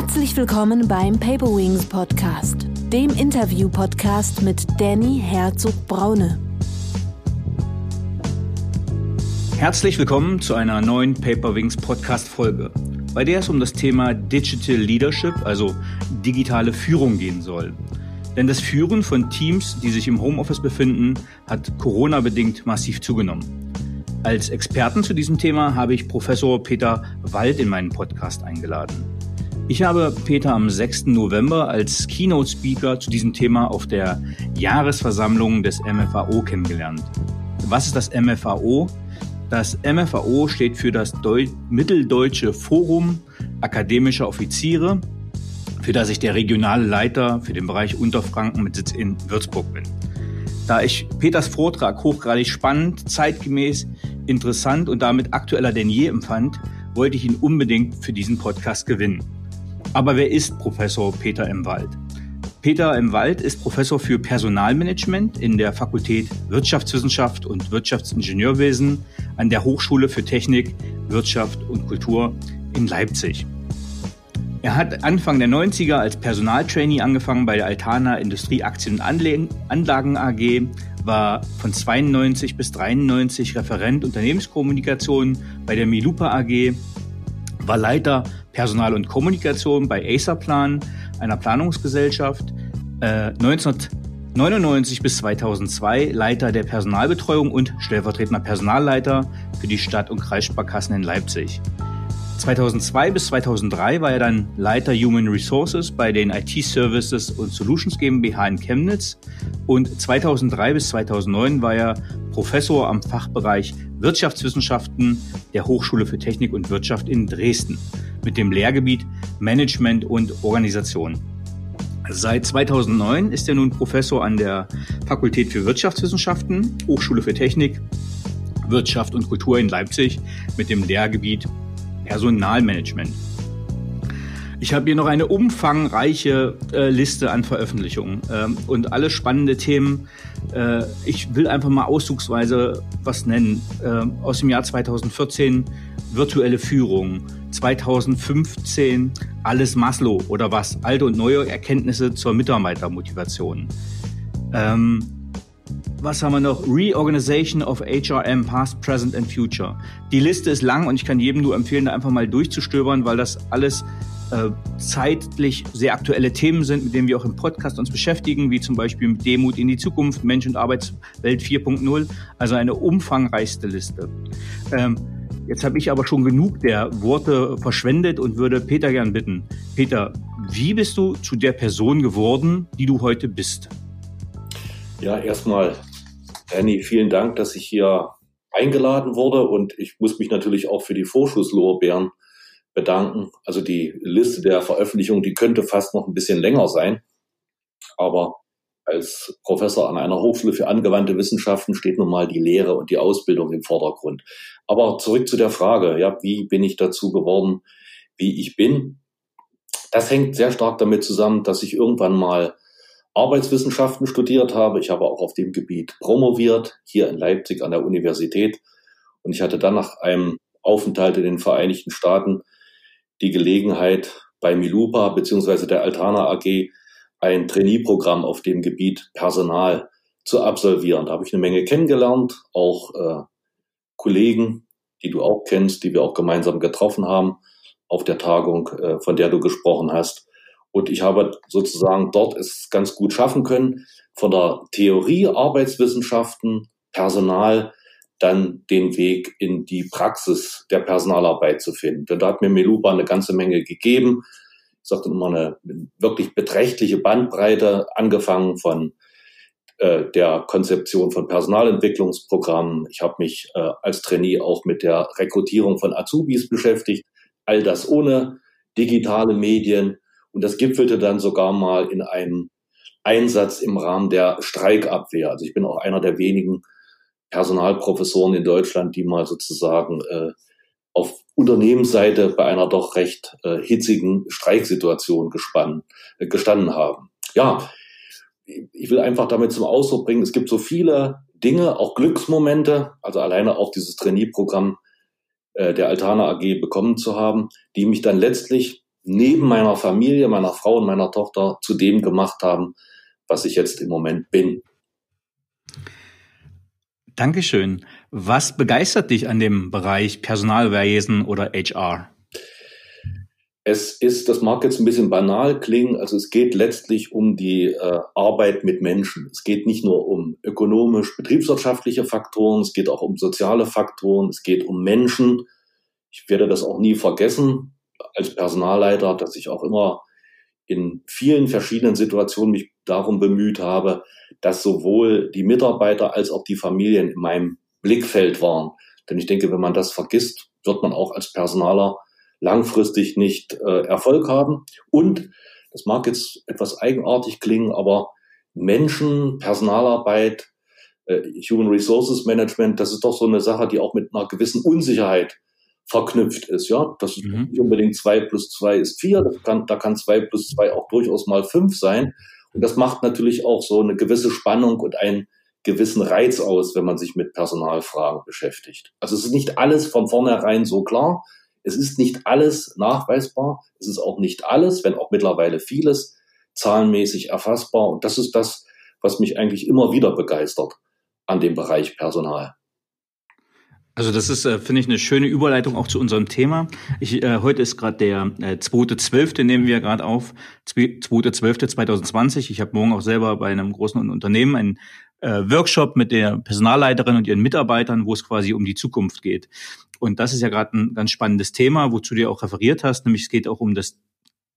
Herzlich willkommen beim Paper Wings Podcast, dem Interview-Podcast mit Danny Herzog-Braune. Herzlich willkommen zu einer neuen Paper Wings Podcast-Folge, bei der es um das Thema Digital Leadership, also digitale Führung gehen soll. Denn das Führen von Teams, die sich im Homeoffice befinden, hat Corona-bedingt massiv zugenommen. Als Experten zu diesem Thema habe ich Professor Peter Wald in meinen Podcast eingeladen. Ich habe Peter am 6. November als Keynote Speaker zu diesem Thema auf der Jahresversammlung des MFAO kennengelernt. Was ist das MFAO? Das MFAO steht für das Deu Mitteldeutsche Forum akademischer Offiziere für das ich der regionale Leiter für den Bereich Unterfranken mit Sitz in Würzburg bin. Da ich Peters Vortrag hochgradig spannend, zeitgemäß, interessant und damit aktueller denn je empfand, wollte ich ihn unbedingt für diesen Podcast gewinnen. Aber wer ist Professor Peter M. Wald? Peter M. Wald ist Professor für Personalmanagement in der Fakultät Wirtschaftswissenschaft und Wirtschaftsingenieurwesen an der Hochschule für Technik, Wirtschaft und Kultur in Leipzig. Er hat Anfang der 90er als Personaltrainee angefangen bei der Altana Industrie Aktien und Anlagen AG, war von 92 bis 93 Referent Unternehmenskommunikation bei der Milupa AG, war Leiter Personal und Kommunikation bei Acerplan, einer Planungsgesellschaft, äh, 1999 bis 2002 Leiter der Personalbetreuung und stellvertretender Personalleiter für die Stadt- und Kreissparkassen in Leipzig. 2002 bis 2003 war er dann Leiter Human Resources bei den IT Services und Solutions GmbH in Chemnitz und 2003 bis 2009 war er Professor am Fachbereich Wirtschaftswissenschaften der Hochschule für Technik und Wirtschaft in Dresden mit dem Lehrgebiet Management und Organisation. Seit 2009 ist er nun Professor an der Fakultät für Wirtschaftswissenschaften, Hochschule für Technik, Wirtschaft und Kultur in Leipzig mit dem Lehrgebiet Personalmanagement. Ich habe hier noch eine umfangreiche äh, Liste an Veröffentlichungen ähm, und alle spannende Themen. Äh, ich will einfach mal auszugsweise was nennen. Äh, aus dem Jahr 2014 virtuelle Führung, 2015 alles Maslow oder was, alte und neue Erkenntnisse zur Mitarbeitermotivation. Ähm, was haben wir noch? Reorganization of HRM, Past, Present and Future. Die Liste ist lang und ich kann jedem nur empfehlen, da einfach mal durchzustöbern, weil das alles äh, zeitlich sehr aktuelle Themen sind, mit denen wir auch im Podcast uns beschäftigen, wie zum Beispiel mit Demut in die Zukunft, Mensch und Arbeitswelt 4.0. Also eine umfangreichste Liste. Ähm, jetzt habe ich aber schon genug der Worte verschwendet und würde Peter gern bitten. Peter, wie bist du zu der Person geworden, die du heute bist? Ja, erstmal, Danny, vielen Dank, dass ich hier eingeladen wurde und ich muss mich natürlich auch für die Vorschusslorbeeren bedanken. Also die Liste der Veröffentlichungen, die könnte fast noch ein bisschen länger sein, aber als Professor an einer Hochschule für angewandte Wissenschaften steht nun mal die Lehre und die Ausbildung im Vordergrund. Aber zurück zu der Frage, ja, wie bin ich dazu geworden, wie ich bin? Das hängt sehr stark damit zusammen, dass ich irgendwann mal Arbeitswissenschaften studiert habe. Ich habe auch auf dem Gebiet promoviert, hier in Leipzig an der Universität. Und ich hatte dann nach einem Aufenthalt in den Vereinigten Staaten die Gelegenheit, bei Milupa bzw. der Altana AG ein Trainee-Programm auf dem Gebiet Personal zu absolvieren. Da habe ich eine Menge kennengelernt, auch äh, Kollegen, die du auch kennst, die wir auch gemeinsam getroffen haben auf der Tagung, äh, von der du gesprochen hast. Und ich habe sozusagen dort es ganz gut schaffen können, von der Theorie Arbeitswissenschaften, Personal, dann den Weg in die Praxis der Personalarbeit zu finden. Denn da hat mir Meluba eine ganze Menge gegeben. Ich sagte immer eine wirklich beträchtliche Bandbreite, angefangen von äh, der Konzeption von Personalentwicklungsprogrammen. Ich habe mich äh, als Trainee auch mit der Rekrutierung von Azubis beschäftigt. All das ohne digitale Medien und das gipfelte dann sogar mal in einem Einsatz im Rahmen der Streikabwehr. Also ich bin auch einer der wenigen Personalprofessoren in Deutschland, die mal sozusagen äh, auf Unternehmensseite bei einer doch recht äh, hitzigen Streiksituation gespannt, äh, gestanden haben. Ja, ich will einfach damit zum Ausdruck bringen, es gibt so viele Dinge, auch Glücksmomente, also alleine auch dieses Trainee-Programm äh, der Altana AG bekommen zu haben, die mich dann letztlich neben meiner Familie, meiner Frau und meiner Tochter zu dem gemacht haben, was ich jetzt im Moment bin. Dankeschön. Was begeistert dich an dem Bereich Personalwesen oder HR? Es ist, das mag jetzt ein bisschen banal klingen, also es geht letztlich um die äh, Arbeit mit Menschen. Es geht nicht nur um ökonomisch, betriebswirtschaftliche Faktoren, es geht auch um soziale Faktoren, es geht um Menschen. Ich werde das auch nie vergessen als Personalleiter, dass ich auch immer in vielen verschiedenen Situationen mich darum bemüht habe, dass sowohl die Mitarbeiter als auch die Familien in meinem Blickfeld waren. Denn ich denke, wenn man das vergisst, wird man auch als Personaler langfristig nicht äh, Erfolg haben. Und das mag jetzt etwas eigenartig klingen, aber Menschen, Personalarbeit, äh, Human Resources Management, das ist doch so eine Sache, die auch mit einer gewissen Unsicherheit verknüpft ist. Ja, das ist mhm. nicht unbedingt zwei plus zwei ist vier. Das kann, da kann zwei plus zwei auch durchaus mal fünf sein. Und das macht natürlich auch so eine gewisse Spannung und einen gewissen Reiz aus, wenn man sich mit Personalfragen beschäftigt. Also es ist nicht alles von vornherein so klar. Es ist nicht alles nachweisbar. Es ist auch nicht alles, wenn auch mittlerweile vieles zahlenmäßig erfassbar. Und das ist das, was mich eigentlich immer wieder begeistert an dem Bereich Personal. Also das ist, äh, finde ich, eine schöne Überleitung auch zu unserem Thema. Ich, äh, heute ist gerade der äh, 2.12., nehmen wir gerade auf, 2.12.2020. Ich habe morgen auch selber bei einem großen Unternehmen einen äh, Workshop mit der Personalleiterin und ihren Mitarbeitern, wo es quasi um die Zukunft geht. Und das ist ja gerade ein ganz spannendes Thema, wozu du auch referiert hast, nämlich es geht auch um das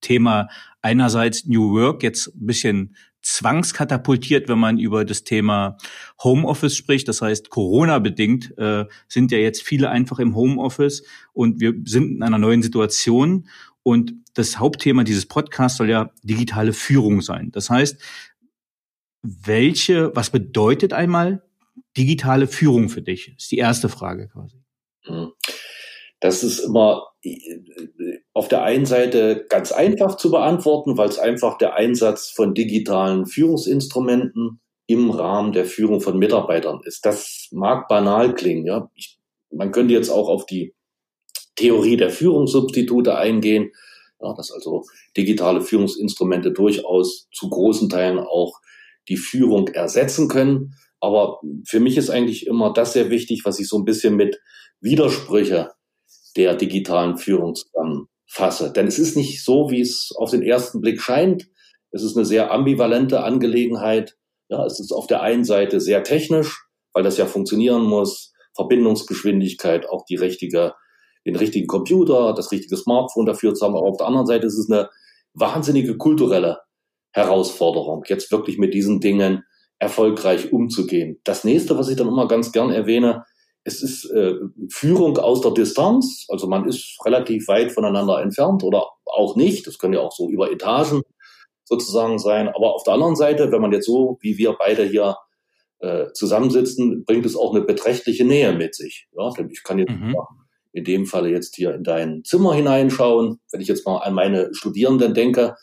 Thema einerseits New Work, jetzt ein bisschen zwangskatapultiert, wenn man über das Thema Homeoffice spricht. Das heißt, Corona-bedingt äh, sind ja jetzt viele einfach im Homeoffice und wir sind in einer neuen Situation. Und das Hauptthema dieses Podcasts soll ja digitale Führung sein. Das heißt, welche, was bedeutet einmal digitale Führung für dich? Das ist die erste Frage quasi. Das ist immer auf der einen Seite ganz einfach zu beantworten, weil es einfach der Einsatz von digitalen Führungsinstrumenten im Rahmen der Führung von Mitarbeitern ist. Das mag banal klingen. Ja. Ich, man könnte jetzt auch auf die Theorie der Führungssubstitute eingehen, ja, dass also digitale Führungsinstrumente durchaus zu großen Teilen auch die Führung ersetzen können. Aber für mich ist eigentlich immer das sehr wichtig, was ich so ein bisschen mit Widersprüche der digitalen Führung zusammenfasse. Denn es ist nicht so, wie es auf den ersten Blick scheint. Es ist eine sehr ambivalente Angelegenheit. Ja, es ist auf der einen Seite sehr technisch, weil das ja funktionieren muss. Verbindungsgeschwindigkeit, auch die richtige, den richtigen Computer, das richtige Smartphone dafür zu haben. Aber auf der anderen Seite ist es eine wahnsinnige kulturelle Herausforderung, jetzt wirklich mit diesen Dingen erfolgreich umzugehen. Das nächste, was ich dann immer ganz gern erwähne, es ist äh, Führung aus der Distanz, also man ist relativ weit voneinander entfernt oder auch nicht. Das können ja auch so über Etagen sozusagen sein. Aber auf der anderen Seite, wenn man jetzt so wie wir beide hier äh, zusammensitzen, bringt es auch eine beträchtliche Nähe mit sich. Ja, denn ich kann jetzt mhm. in dem Falle jetzt hier in dein Zimmer hineinschauen. Wenn ich jetzt mal an meine Studierenden denke,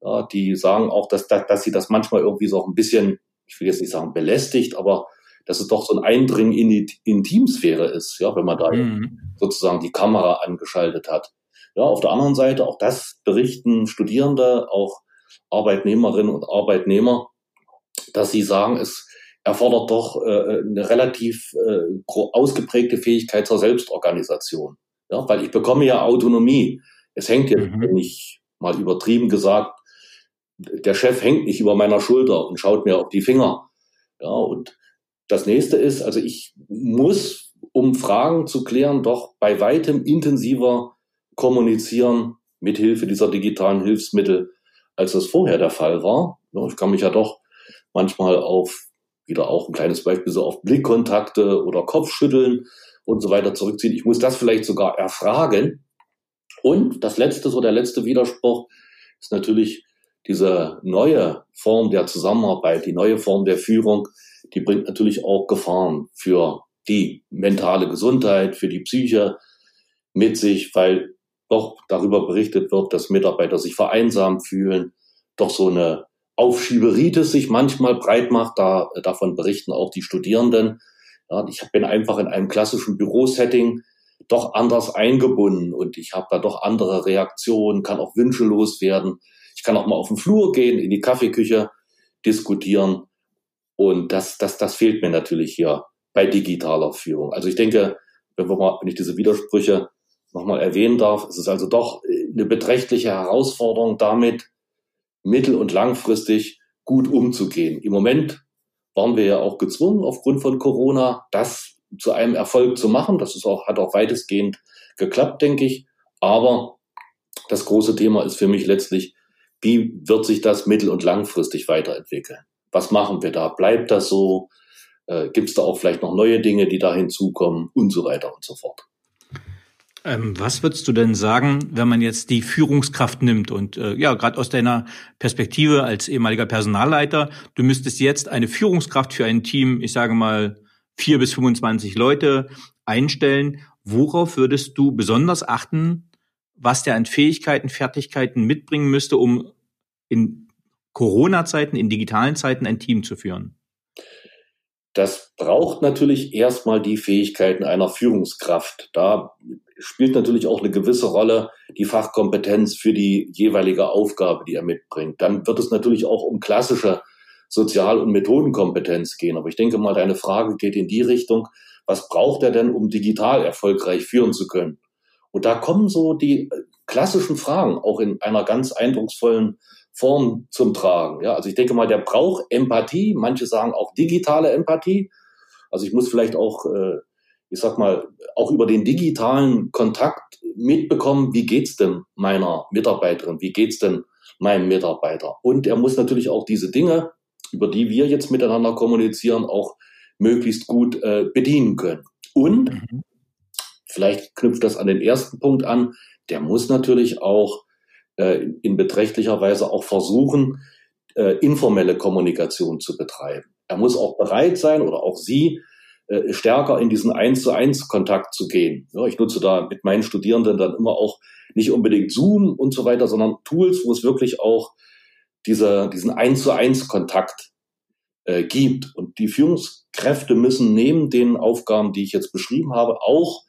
ja, die sagen auch, dass, dass, dass sie das manchmal irgendwie so ein bisschen, ich will jetzt nicht sagen belästigt, aber dass es doch so ein Eindringen in die Intimsphäre ist, ja, wenn man da mhm. sozusagen die Kamera angeschaltet hat. Ja, auf der anderen Seite, auch das berichten Studierende, auch Arbeitnehmerinnen und Arbeitnehmer, dass sie sagen, es erfordert doch äh, eine relativ äh, ausgeprägte Fähigkeit zur Selbstorganisation. Ja, weil ich bekomme ja Autonomie. Es hängt jetzt, mhm. nicht mal übertrieben gesagt, der Chef hängt nicht über meiner Schulter und schaut mir auf die Finger. Ja, und das nächste ist, also ich muss, um Fragen zu klären, doch bei weitem intensiver kommunizieren mit Hilfe dieser digitalen Hilfsmittel, als das vorher der Fall war. Ich kann mich ja doch manchmal auf, wieder auch ein kleines Beispiel, so auf Blickkontakte oder Kopfschütteln und so weiter zurückziehen. Ich muss das vielleicht sogar erfragen. Und das letzte, so der letzte Widerspruch, ist natürlich diese neue Form der Zusammenarbeit, die neue Form der Führung, die bringt natürlich auch Gefahren für die mentale Gesundheit, für die Psyche mit sich, weil doch darüber berichtet wird, dass Mitarbeiter sich vereinsamt fühlen, doch so eine Aufschieberitis sich manchmal breit macht. Da, davon berichten auch die Studierenden. Ja, ich bin einfach in einem klassischen Bürosetting doch anders eingebunden und ich habe da doch andere Reaktionen, kann auch Wünsche loswerden. Ich kann auch mal auf den Flur gehen, in die Kaffeeküche diskutieren. Und das, das, das fehlt mir natürlich hier bei digitaler Führung. Also ich denke, wenn, wir mal, wenn ich diese Widersprüche nochmal erwähnen darf, es ist also doch eine beträchtliche Herausforderung, damit mittel- und langfristig gut umzugehen. Im Moment waren wir ja auch gezwungen, aufgrund von Corona, das zu einem Erfolg zu machen. Das ist auch, hat auch weitestgehend geklappt, denke ich. Aber das große Thema ist für mich letztlich, wie wird sich das mittel- und langfristig weiterentwickeln? Was machen wir da? Bleibt das so? Äh, Gibt es da auch vielleicht noch neue Dinge, die da hinzukommen und so weiter und so fort? Ähm, was würdest du denn sagen, wenn man jetzt die Führungskraft nimmt und äh, ja, gerade aus deiner Perspektive als ehemaliger Personalleiter, du müsstest jetzt eine Führungskraft für ein Team, ich sage mal vier bis 25 Leute einstellen. Worauf würdest du besonders achten, was der an Fähigkeiten, Fertigkeiten mitbringen müsste, um in Corona-Zeiten, in digitalen Zeiten ein Team zu führen? Das braucht natürlich erstmal die Fähigkeiten einer Führungskraft. Da spielt natürlich auch eine gewisse Rolle die Fachkompetenz für die jeweilige Aufgabe, die er mitbringt. Dann wird es natürlich auch um klassische Sozial- und Methodenkompetenz gehen. Aber ich denke mal, deine Frage geht in die Richtung, was braucht er denn, um digital erfolgreich führen zu können? Und da kommen so die klassischen Fragen auch in einer ganz eindrucksvollen Form zum Tragen. Ja, also ich denke mal, der braucht Empathie. Manche sagen auch digitale Empathie. Also ich muss vielleicht auch, äh, ich sag mal, auch über den digitalen Kontakt mitbekommen, wie geht's denn meiner Mitarbeiterin, wie geht's denn meinem Mitarbeiter. Und er muss natürlich auch diese Dinge, über die wir jetzt miteinander kommunizieren, auch möglichst gut äh, bedienen können. Und mhm. vielleicht knüpft das an den ersten Punkt an, der muss natürlich auch in beträchtlicher Weise auch versuchen, äh, informelle Kommunikation zu betreiben. Er muss auch bereit sein oder auch sie äh, stärker in diesen eins zu eins Kontakt zu gehen. Ich nutze da mit meinen Studierenden dann immer auch nicht unbedingt Zoom und so weiter, sondern Tools, wo es wirklich auch diese, diesen eins zu eins Kontakt äh, gibt. Und die Führungskräfte müssen neben den Aufgaben, die ich jetzt beschrieben habe, auch,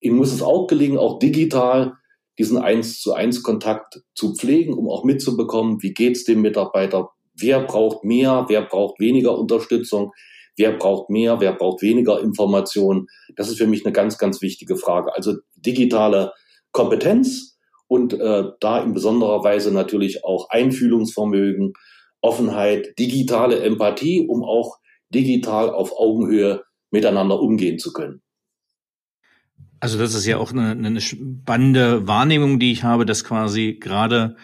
ihnen muss es auch gelingen, auch digital diesen eins zu eins Kontakt zu pflegen, um auch mitzubekommen, wie geht's dem Mitarbeiter, wer braucht mehr, wer braucht weniger Unterstützung, wer braucht mehr, wer braucht weniger Informationen. Das ist für mich eine ganz, ganz wichtige Frage. Also digitale Kompetenz und äh, da in besonderer Weise natürlich auch Einfühlungsvermögen, Offenheit, digitale Empathie, um auch digital auf Augenhöhe miteinander umgehen zu können. Also das ist ja auch eine, eine spannende Wahrnehmung, die ich habe, dass quasi gerade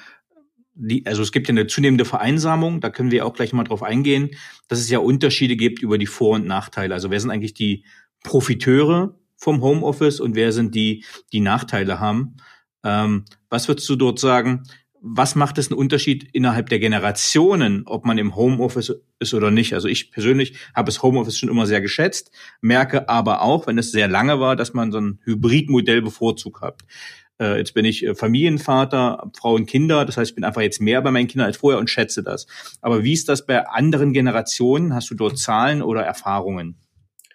die, also es gibt ja eine zunehmende Vereinsamung, da können wir auch gleich mal drauf eingehen, dass es ja Unterschiede gibt über die Vor- und Nachteile. Also wer sind eigentlich die Profiteure vom Homeoffice und wer sind die, die Nachteile haben? Ähm, was würdest du dort sagen? Was macht es einen Unterschied innerhalb der Generationen, ob man im Homeoffice ist oder nicht? Also ich persönlich habe das Homeoffice schon immer sehr geschätzt, merke aber auch, wenn es sehr lange war, dass man so ein Hybridmodell bevorzugt hat. Äh, jetzt bin ich äh, Familienvater, Frau und Kinder, das heißt, ich bin einfach jetzt mehr bei meinen Kindern als vorher und schätze das. Aber wie ist das bei anderen Generationen? Hast du dort Zahlen oder Erfahrungen?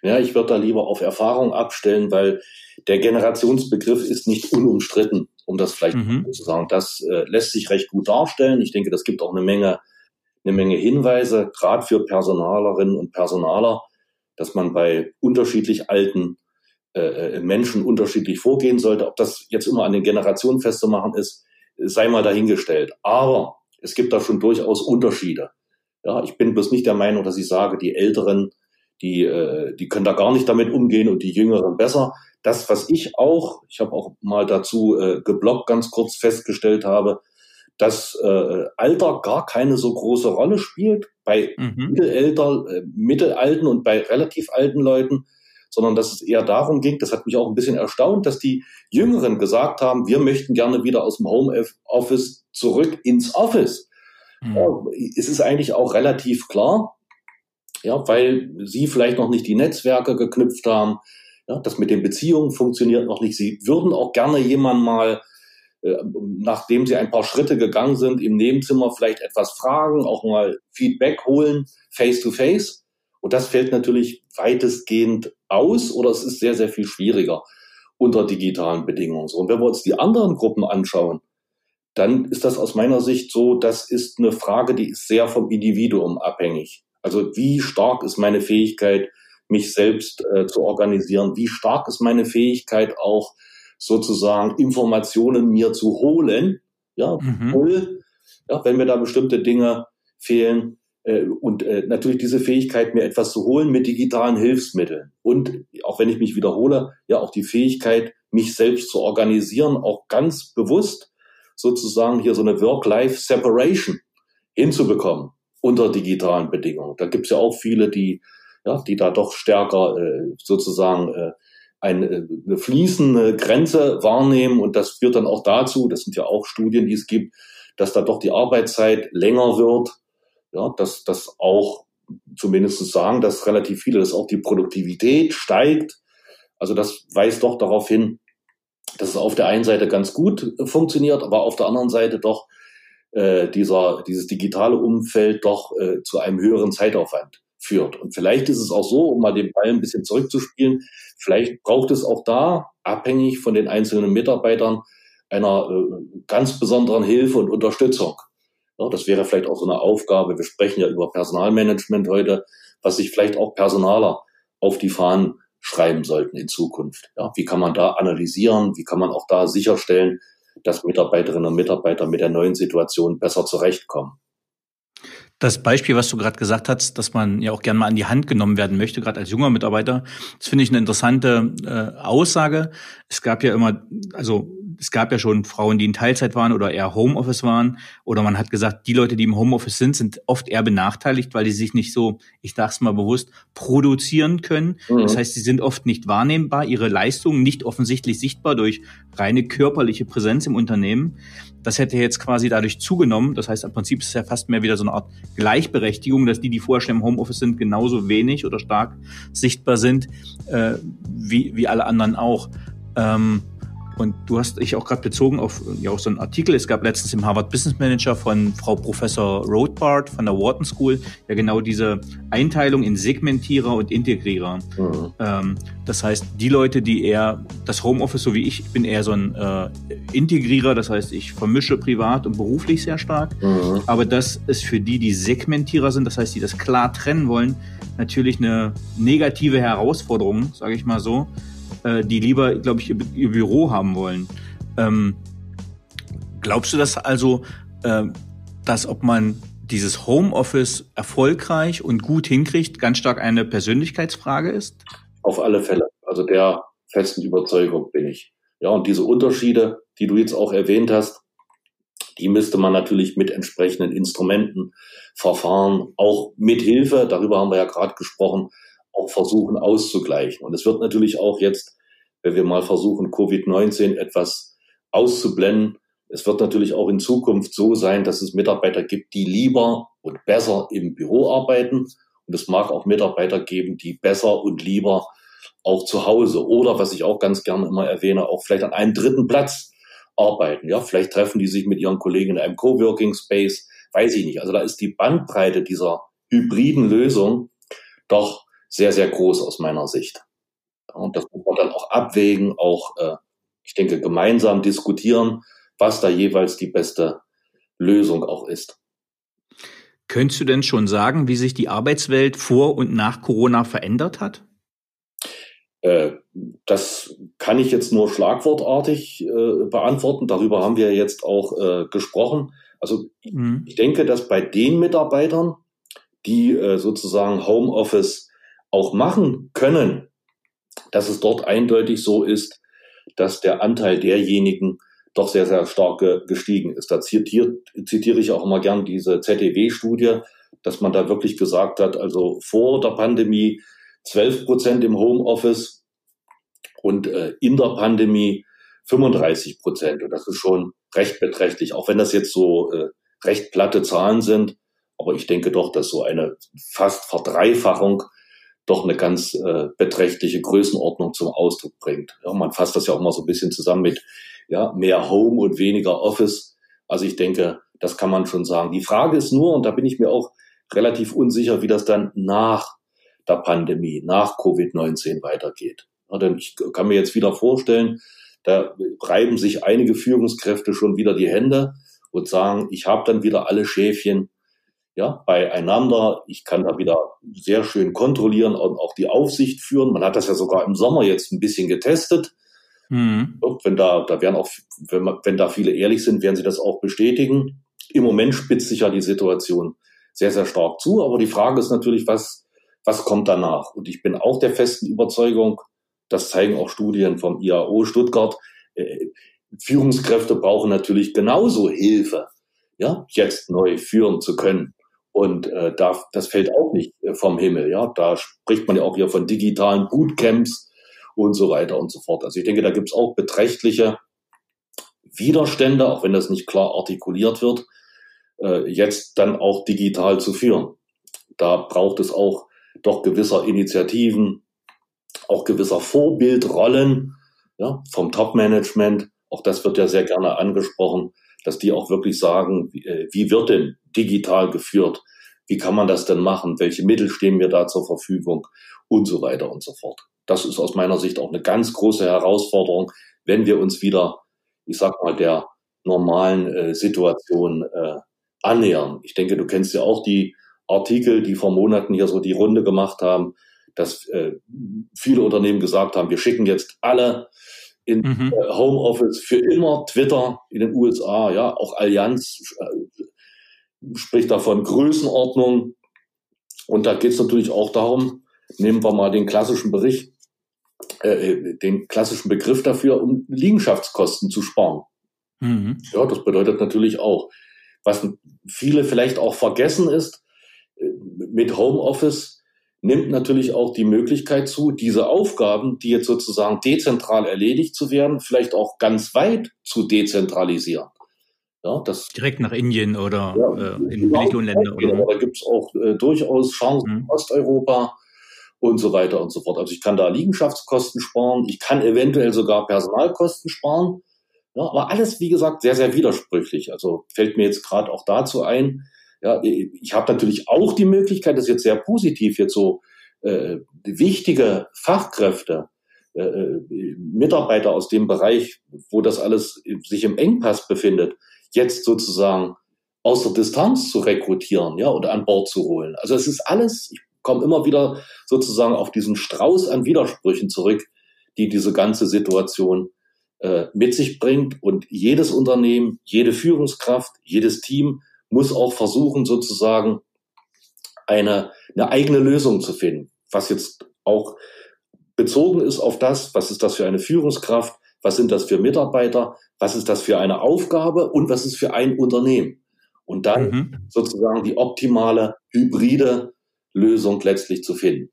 Ja, ich würde da lieber auf Erfahrung abstellen, weil der Generationsbegriff ist nicht unumstritten um das vielleicht mhm. zu sagen. Das äh, lässt sich recht gut darstellen. Ich denke, das gibt auch eine Menge, eine Menge Hinweise, gerade für Personalerinnen und Personaler, dass man bei unterschiedlich alten äh, äh, Menschen unterschiedlich vorgehen sollte. Ob das jetzt immer an den Generationen festzumachen ist, sei mal dahingestellt. Aber es gibt da schon durchaus Unterschiede. Ja, ich bin bloß nicht der Meinung, dass ich sage, die Älteren, die, äh, die können da gar nicht damit umgehen und die Jüngeren besser das, was ich auch, ich habe auch mal dazu äh, geblockt, ganz kurz festgestellt habe, dass äh, Alter gar keine so große Rolle spielt bei mhm. Mittelalter, äh, mittelalten und bei relativ alten Leuten, sondern dass es eher darum ging, das hat mich auch ein bisschen erstaunt, dass die Jüngeren gesagt haben, wir möchten gerne wieder aus dem Homeoffice zurück ins Office. Mhm. Ja, es ist eigentlich auch relativ klar, ja, weil sie vielleicht noch nicht die Netzwerke geknüpft haben, ja, das mit den Beziehungen funktioniert noch nicht. Sie würden auch gerne jemand mal, äh, nachdem sie ein paar Schritte gegangen sind, im Nebenzimmer vielleicht etwas fragen, auch mal Feedback holen, face to face. Und das fällt natürlich weitestgehend aus oder es ist sehr, sehr viel schwieriger. unter digitalen Bedingungen. Und wenn wir uns die anderen Gruppen anschauen, dann ist das aus meiner Sicht so, das ist eine Frage, die ist sehr vom Individuum abhängig. Also wie stark ist meine Fähigkeit, mich selbst äh, zu organisieren? Wie stark ist meine Fähigkeit auch sozusagen Informationen mir zu holen? Ja, mhm. ja wenn mir da bestimmte Dinge fehlen. Äh, und äh, natürlich diese Fähigkeit, mir etwas zu holen mit digitalen Hilfsmitteln. Und auch wenn ich mich wiederhole, ja auch die Fähigkeit, mich selbst zu organisieren, auch ganz bewusst sozusagen hier so eine Work-Life-Separation hinzubekommen unter digitalen Bedingungen. Da gibt es ja auch viele, die, ja, die da doch stärker äh, sozusagen äh, eine, äh, eine fließende Grenze wahrnehmen und das führt dann auch dazu, das sind ja auch Studien, die es gibt, dass da doch die Arbeitszeit länger wird, ja, dass das auch zumindest sagen, dass relativ viele, dass auch die Produktivität steigt. Also das weist doch darauf hin, dass es auf der einen Seite ganz gut funktioniert, aber auf der anderen Seite doch äh, dieser, dieses digitale Umfeld doch äh, zu einem höheren Zeitaufwand führt. Und vielleicht ist es auch so, um mal den Ball ein bisschen zurückzuspielen, vielleicht braucht es auch da, abhängig von den einzelnen Mitarbeitern, einer äh, ganz besonderen Hilfe und Unterstützung. Ja, das wäre vielleicht auch so eine Aufgabe. Wir sprechen ja über Personalmanagement heute, was sich vielleicht auch Personaler auf die Fahnen schreiben sollten in Zukunft. Ja, wie kann man da analysieren? Wie kann man auch da sicherstellen, dass Mitarbeiterinnen und Mitarbeiter mit der neuen Situation besser zurechtkommen? Das Beispiel, was du gerade gesagt hast, dass man ja auch gerne mal an die Hand genommen werden möchte, gerade als junger Mitarbeiter, das finde ich eine interessante äh, Aussage. Es gab ja immer, also es gab ja schon Frauen, die in Teilzeit waren oder eher Homeoffice waren. Oder man hat gesagt, die Leute, die im Homeoffice sind, sind oft eher benachteiligt, weil die sich nicht so, ich sag's mal bewusst, produzieren können. Mhm. Das heißt, sie sind oft nicht wahrnehmbar, ihre Leistungen nicht offensichtlich sichtbar durch reine körperliche Präsenz im Unternehmen. Das hätte jetzt quasi dadurch zugenommen. Das heißt, im Prinzip ist es ja fast mehr wieder so eine Art Gleichberechtigung, dass die, die vorher schon im Homeoffice sind, genauso wenig oder stark sichtbar sind äh, wie, wie alle anderen auch. Ähm, und du hast dich auch gerade bezogen auf ja auch so einen Artikel. Es gab letztens im Harvard Business Manager von Frau Professor Rothbard von der Wharton School ja genau diese Einteilung in Segmentierer und Integrierer. Mhm. Ähm, das heißt, die Leute, die eher das Homeoffice, so wie ich, ich bin eher so ein äh, Integrierer. Das heißt, ich vermische privat und beruflich sehr stark. Mhm. Aber das ist für die, die Segmentierer sind, das heißt, die das klar trennen wollen, natürlich eine negative Herausforderung, sage ich mal so äh, die lieber, glaube ich, ihr, ihr, Büro haben wollen. Ähm, glaubst du das also, äh, dass ob man dieses Homeoffice erfolgreich und gut hinkriegt, ganz stark eine Persönlichkeitsfrage ist? Auf alle Fälle. Also der festen Überzeugung bin ich. Ja, und diese Unterschiede, die du jetzt auch erwähnt hast, die müsste man natürlich mit entsprechenden Instrumenten, Verfahren, auch mit Hilfe, darüber haben wir ja gerade gesprochen, auch versuchen auszugleichen. Und es wird natürlich auch jetzt, wenn wir mal versuchen, Covid-19 etwas auszublenden, es wird natürlich auch in Zukunft so sein, dass es Mitarbeiter gibt, die lieber und besser im Büro arbeiten. Und es mag auch Mitarbeiter geben, die besser und lieber auch zu Hause oder, was ich auch ganz gerne immer erwähne, auch vielleicht an einem dritten Platz arbeiten. Ja, vielleicht treffen die sich mit ihren Kollegen in einem Coworking Space, weiß ich nicht. Also da ist die Bandbreite dieser hybriden Lösung doch sehr, sehr groß aus meiner Sicht. Und das muss man dann auch abwägen, auch, äh, ich denke, gemeinsam diskutieren, was da jeweils die beste Lösung auch ist. Könntest du denn schon sagen, wie sich die Arbeitswelt vor und nach Corona verändert hat? Äh, das kann ich jetzt nur schlagwortartig äh, beantworten. Darüber haben wir jetzt auch äh, gesprochen. Also mhm. ich denke, dass bei den Mitarbeitern, die äh, sozusagen Homeoffice auch machen können, dass es dort eindeutig so ist, dass der Anteil derjenigen doch sehr, sehr stark gestiegen ist. Da zitiert, zitiere ich auch immer gern diese ZDW-Studie, dass man da wirklich gesagt hat, also vor der Pandemie 12 Prozent im Homeoffice und äh, in der Pandemie 35 Prozent. Und das ist schon recht beträchtlich, auch wenn das jetzt so äh, recht platte Zahlen sind. Aber ich denke doch, dass so eine fast Verdreifachung doch eine ganz äh, beträchtliche Größenordnung zum Ausdruck bringt. Ja, man fasst das ja auch mal so ein bisschen zusammen mit ja, mehr Home und weniger Office. Also ich denke, das kann man schon sagen. Die Frage ist nur, und da bin ich mir auch relativ unsicher, wie das dann nach der Pandemie, nach Covid-19 weitergeht. Ja, denn ich kann mir jetzt wieder vorstellen, da reiben sich einige Führungskräfte schon wieder die Hände und sagen, ich habe dann wieder alle Schäfchen ja, beieinander. Ich kann da wieder sehr schön kontrollieren und auch die Aufsicht führen. Man hat das ja sogar im Sommer jetzt ein bisschen getestet. Mhm. Wenn da, da werden auch, wenn, man, wenn da viele ehrlich sind, werden sie das auch bestätigen. Im Moment spitzt sich ja die Situation sehr, sehr stark zu. Aber die Frage ist natürlich, was, was kommt danach? Und ich bin auch der festen Überzeugung, das zeigen auch Studien vom IAO Stuttgart, äh, Führungskräfte brauchen natürlich genauso Hilfe, ja, jetzt neu führen zu können. Und äh, da, das fällt auch nicht äh, vom Himmel. Ja, da spricht man ja auch hier von digitalen Bootcamps und so weiter und so fort. Also ich denke, da gibt es auch beträchtliche Widerstände, auch wenn das nicht klar artikuliert wird, äh, jetzt dann auch digital zu führen. Da braucht es auch doch gewisser Initiativen, auch gewisser Vorbildrollen ja, vom Top-Management. Auch das wird ja sehr gerne angesprochen, dass die auch wirklich sagen, wie, äh, wie wird denn digital geführt? Wie kann man das denn machen? Welche Mittel stehen mir da zur Verfügung? Und so weiter und so fort. Das ist aus meiner Sicht auch eine ganz große Herausforderung, wenn wir uns wieder, ich sag mal, der normalen äh, Situation äh, annähern. Ich denke, du kennst ja auch die Artikel, die vor Monaten hier so die Runde gemacht haben, dass äh, viele Unternehmen gesagt haben, wir schicken jetzt alle in mhm. Homeoffice für immer, Twitter in den USA, ja, auch Allianz äh, spricht davon Größenordnung. Und da geht es natürlich auch darum, nehmen wir mal den klassischen Bericht, äh, äh, den klassischen Begriff dafür, um Liegenschaftskosten zu sparen. Mhm. Ja, das bedeutet natürlich auch, was viele vielleicht auch vergessen ist, äh, mit Homeoffice nimmt natürlich auch die Möglichkeit zu, diese Aufgaben, die jetzt sozusagen dezentral erledigt zu werden, vielleicht auch ganz weit zu dezentralisieren. Ja, das, Direkt nach Indien oder ja, äh, in Billiglohnländer. Oder? Da gibt es auch äh, durchaus Chancen mhm. in Osteuropa und so weiter und so fort. Also ich kann da Liegenschaftskosten sparen, ich kann eventuell sogar Personalkosten sparen. Ja, aber alles, wie gesagt, sehr, sehr widersprüchlich. Also fällt mir jetzt gerade auch dazu ein, ja, ich habe natürlich auch die Möglichkeit, das ist jetzt sehr positiv, jetzt so äh, wichtige Fachkräfte, äh, äh Mitarbeiter aus dem Bereich, wo das alles sich im Engpass befindet, jetzt sozusagen aus der Distanz zu rekrutieren, ja, oder an Bord zu holen. Also es ist alles, ich komme immer wieder sozusagen auf diesen Strauß an Widersprüchen zurück, die diese ganze Situation äh, mit sich bringt. Und jedes Unternehmen, jede Führungskraft, jedes Team muss auch versuchen, sozusagen eine, eine eigene Lösung zu finden, was jetzt auch bezogen ist auf das, was ist das für eine Führungskraft, was sind das für Mitarbeiter, was ist das für eine Aufgabe und was ist für ein Unternehmen. Und dann mhm. sozusagen die optimale hybride Lösung letztlich zu finden.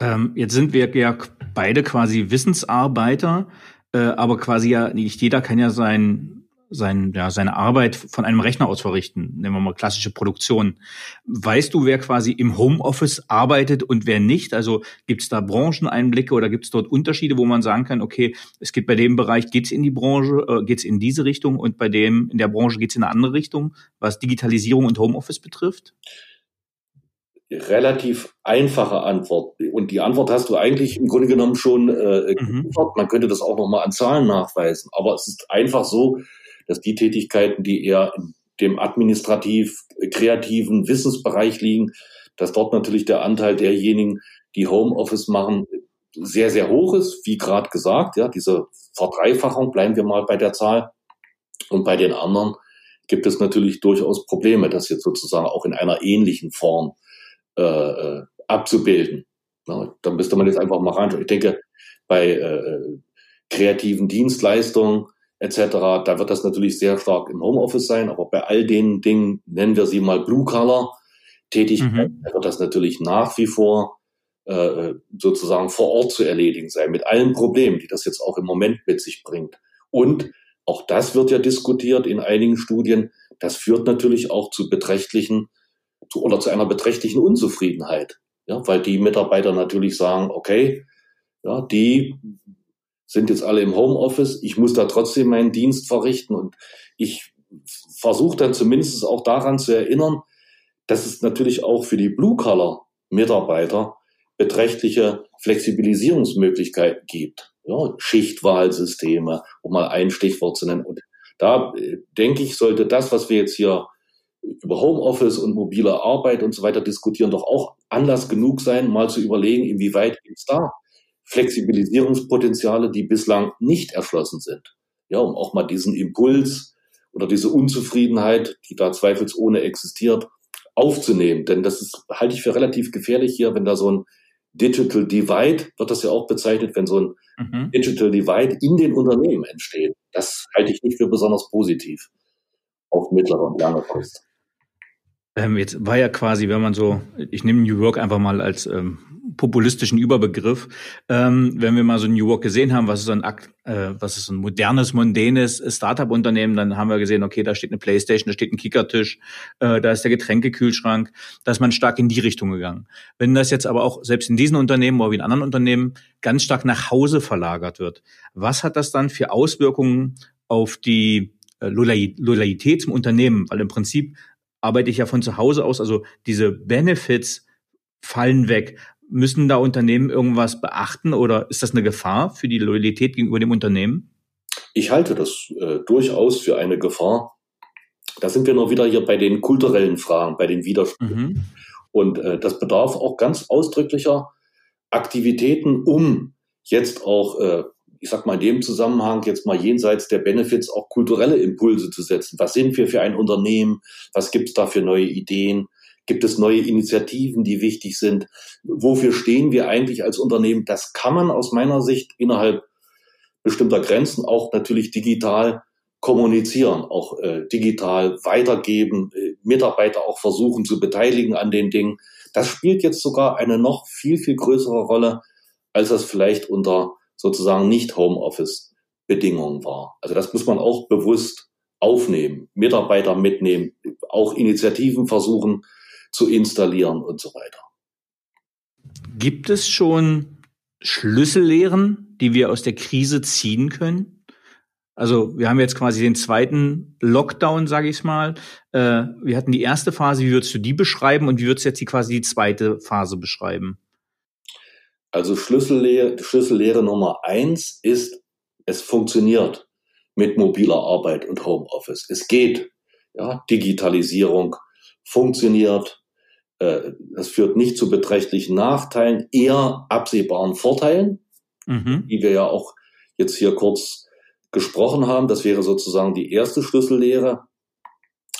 Ähm, jetzt sind wir ja beide quasi Wissensarbeiter, äh, aber quasi ja nicht jeder kann ja sein sein, ja, seine Arbeit von einem Rechner aus verrichten. Nehmen wir mal klassische Produktion. Weißt du, wer quasi im Homeoffice arbeitet und wer nicht? Also gibt es da Brancheneinblicke oder gibt es dort Unterschiede, wo man sagen kann, okay, es geht bei dem Bereich, geht's in die Branche, äh, geht's in diese Richtung und bei dem, in der Branche geht's in eine andere Richtung, was Digitalisierung und Homeoffice betrifft? relativ einfache Antwort. Und die Antwort hast du eigentlich im Grunde genommen schon äh, mhm. Man könnte das auch nochmal an Zahlen nachweisen. Aber es ist einfach so, dass die Tätigkeiten, die eher in dem administrativ kreativen Wissensbereich liegen, dass dort natürlich der Anteil derjenigen, die Homeoffice machen, sehr, sehr hoch ist, wie gerade gesagt, ja, diese Verdreifachung, bleiben wir mal bei der Zahl. Und bei den anderen gibt es natürlich durchaus Probleme, das jetzt sozusagen auch in einer ähnlichen Form äh, äh abzubilden. Ja, da müsste man jetzt einfach mal reinschauen. Ich denke, bei äh, kreativen Dienstleistungen etc. Da wird das natürlich sehr stark im Homeoffice sein, aber bei all den Dingen, nennen wir sie mal Blue Color Tätigkeiten, mhm. wird das natürlich nach wie vor äh, sozusagen vor Ort zu erledigen sein, mit allen Problemen, die das jetzt auch im Moment mit sich bringt. Und auch das wird ja diskutiert in einigen Studien. Das führt natürlich auch zu beträchtlichen zu, oder zu einer beträchtlichen Unzufriedenheit, ja, weil die Mitarbeiter natürlich sagen, okay, ja, die sind jetzt alle im Homeoffice. Ich muss da trotzdem meinen Dienst verrichten und ich versuche dann zumindest auch daran zu erinnern, dass es natürlich auch für die Blue-Color-Mitarbeiter beträchtliche Flexibilisierungsmöglichkeiten gibt. Ja, Schichtwahlsysteme, um mal ein Stichwort zu nennen. Und da äh, denke ich, sollte das, was wir jetzt hier über Homeoffice und mobile Arbeit und so weiter diskutieren, doch auch Anlass genug sein, mal zu überlegen, inwieweit gibt es da Flexibilisierungspotenziale, die bislang nicht erschlossen sind. Ja, um auch mal diesen Impuls oder diese Unzufriedenheit, die da zweifelsohne existiert, aufzunehmen. Denn das ist, halte ich für relativ gefährlich hier, wenn da so ein Digital Divide, wird das ja auch bezeichnet, wenn so ein mhm. Digital Divide in den Unternehmen entsteht. Das halte ich nicht für besonders positiv auf mittlere und lange Frist. Ähm, jetzt war ja quasi, wenn man so, ich nehme New York einfach mal als ähm, populistischen Überbegriff. Ähm, wenn wir mal so New York gesehen haben, was ist so ein, äh, was ist so ein modernes, mondänes Startup-Unternehmen, dann haben wir gesehen, okay, da steht eine Playstation, da steht ein Kickertisch, äh, da ist der Getränkekühlschrank, da ist man stark in die Richtung gegangen. Wenn das jetzt aber auch selbst in diesen Unternehmen oder wie in anderen Unternehmen ganz stark nach Hause verlagert wird, was hat das dann für Auswirkungen auf die äh, Loyalität zum Unternehmen? Weil im Prinzip arbeite ich ja von zu Hause aus, also diese Benefits fallen weg. Müssen da Unternehmen irgendwas beachten oder ist das eine Gefahr für die Loyalität gegenüber dem Unternehmen? Ich halte das äh, durchaus für eine Gefahr. Da sind wir noch wieder hier bei den kulturellen Fragen, bei den Widersprüchen. Mhm. Und äh, das bedarf auch ganz ausdrücklicher Aktivitäten, um jetzt auch, äh, ich sag mal in dem Zusammenhang, jetzt mal jenseits der Benefits auch kulturelle Impulse zu setzen. Was sind wir für ein Unternehmen? Was gibt's da für neue Ideen? Gibt es neue Initiativen, die wichtig sind? Wofür stehen wir eigentlich als Unternehmen? Das kann man aus meiner Sicht innerhalb bestimmter Grenzen auch natürlich digital kommunizieren, auch äh, digital weitergeben, äh, Mitarbeiter auch versuchen zu beteiligen an den Dingen. Das spielt jetzt sogar eine noch viel, viel größere Rolle, als das vielleicht unter sozusagen nicht Homeoffice Bedingungen war. Also das muss man auch bewusst aufnehmen, Mitarbeiter mitnehmen, auch Initiativen versuchen zu installieren und so weiter. Gibt es schon Schlüssellehren, die wir aus der Krise ziehen können? Also wir haben jetzt quasi den zweiten Lockdown, sage ich mal. Äh, wir hatten die erste Phase. Wie würdest du die beschreiben und wie würdest du jetzt die quasi die zweite Phase beschreiben? Also Schlüssellehre, Schlüssellehre Nummer eins ist, es funktioniert mit mobiler Arbeit und Homeoffice. Es geht. Ja, Digitalisierung funktioniert, äh, das führt nicht zu beträchtlichen Nachteilen, eher absehbaren Vorteilen, mhm. die wir ja auch jetzt hier kurz gesprochen haben. Das wäre sozusagen die erste Schlüssellehre.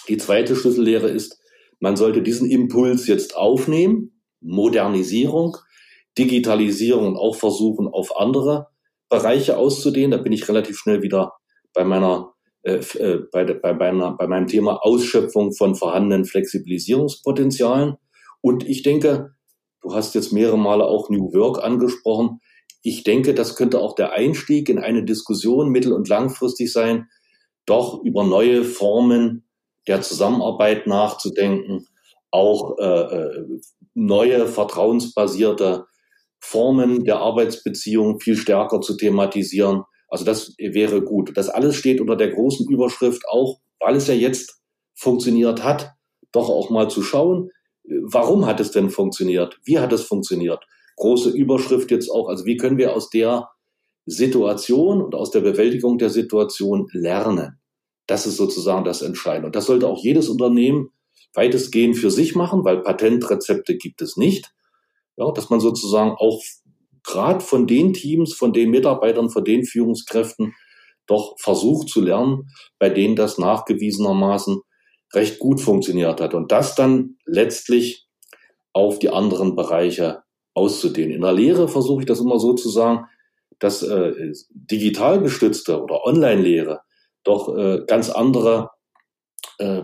Die zweite Schlüssellehre ist, man sollte diesen Impuls jetzt aufnehmen, Modernisierung, Digitalisierung und auch versuchen, auf andere Bereiche auszudehnen. Da bin ich relativ schnell wieder bei meiner äh, äh bei, bei, meiner, bei meinem Thema Ausschöpfung von vorhandenen Flexibilisierungspotenzialen. Und ich denke, du hast jetzt mehrere Male auch New Work angesprochen. Ich denke, das könnte auch der Einstieg in eine Diskussion mittel- und langfristig sein, doch über neue Formen der Zusammenarbeit nachzudenken, auch äh, äh neue vertrauensbasierte Formen der Arbeitsbeziehung viel stärker zu thematisieren. Also das wäre gut. Das alles steht unter der großen Überschrift auch, weil es ja jetzt funktioniert hat, doch auch mal zu schauen, warum hat es denn funktioniert? Wie hat es funktioniert? Große Überschrift jetzt auch. Also wie können wir aus der Situation und aus der Bewältigung der Situation lernen? Das ist sozusagen das Entscheidende. Und das sollte auch jedes Unternehmen weitestgehend für sich machen, weil Patentrezepte gibt es nicht. Ja, dass man sozusagen auch gerade von den Teams, von den Mitarbeitern, von den Führungskräften doch versucht zu lernen, bei denen das nachgewiesenermaßen recht gut funktioniert hat. Und das dann letztlich auf die anderen Bereiche auszudehnen. In der Lehre versuche ich das immer so zu sagen, dass äh, digital gestützte oder Online-Lehre doch äh, ganz andere äh,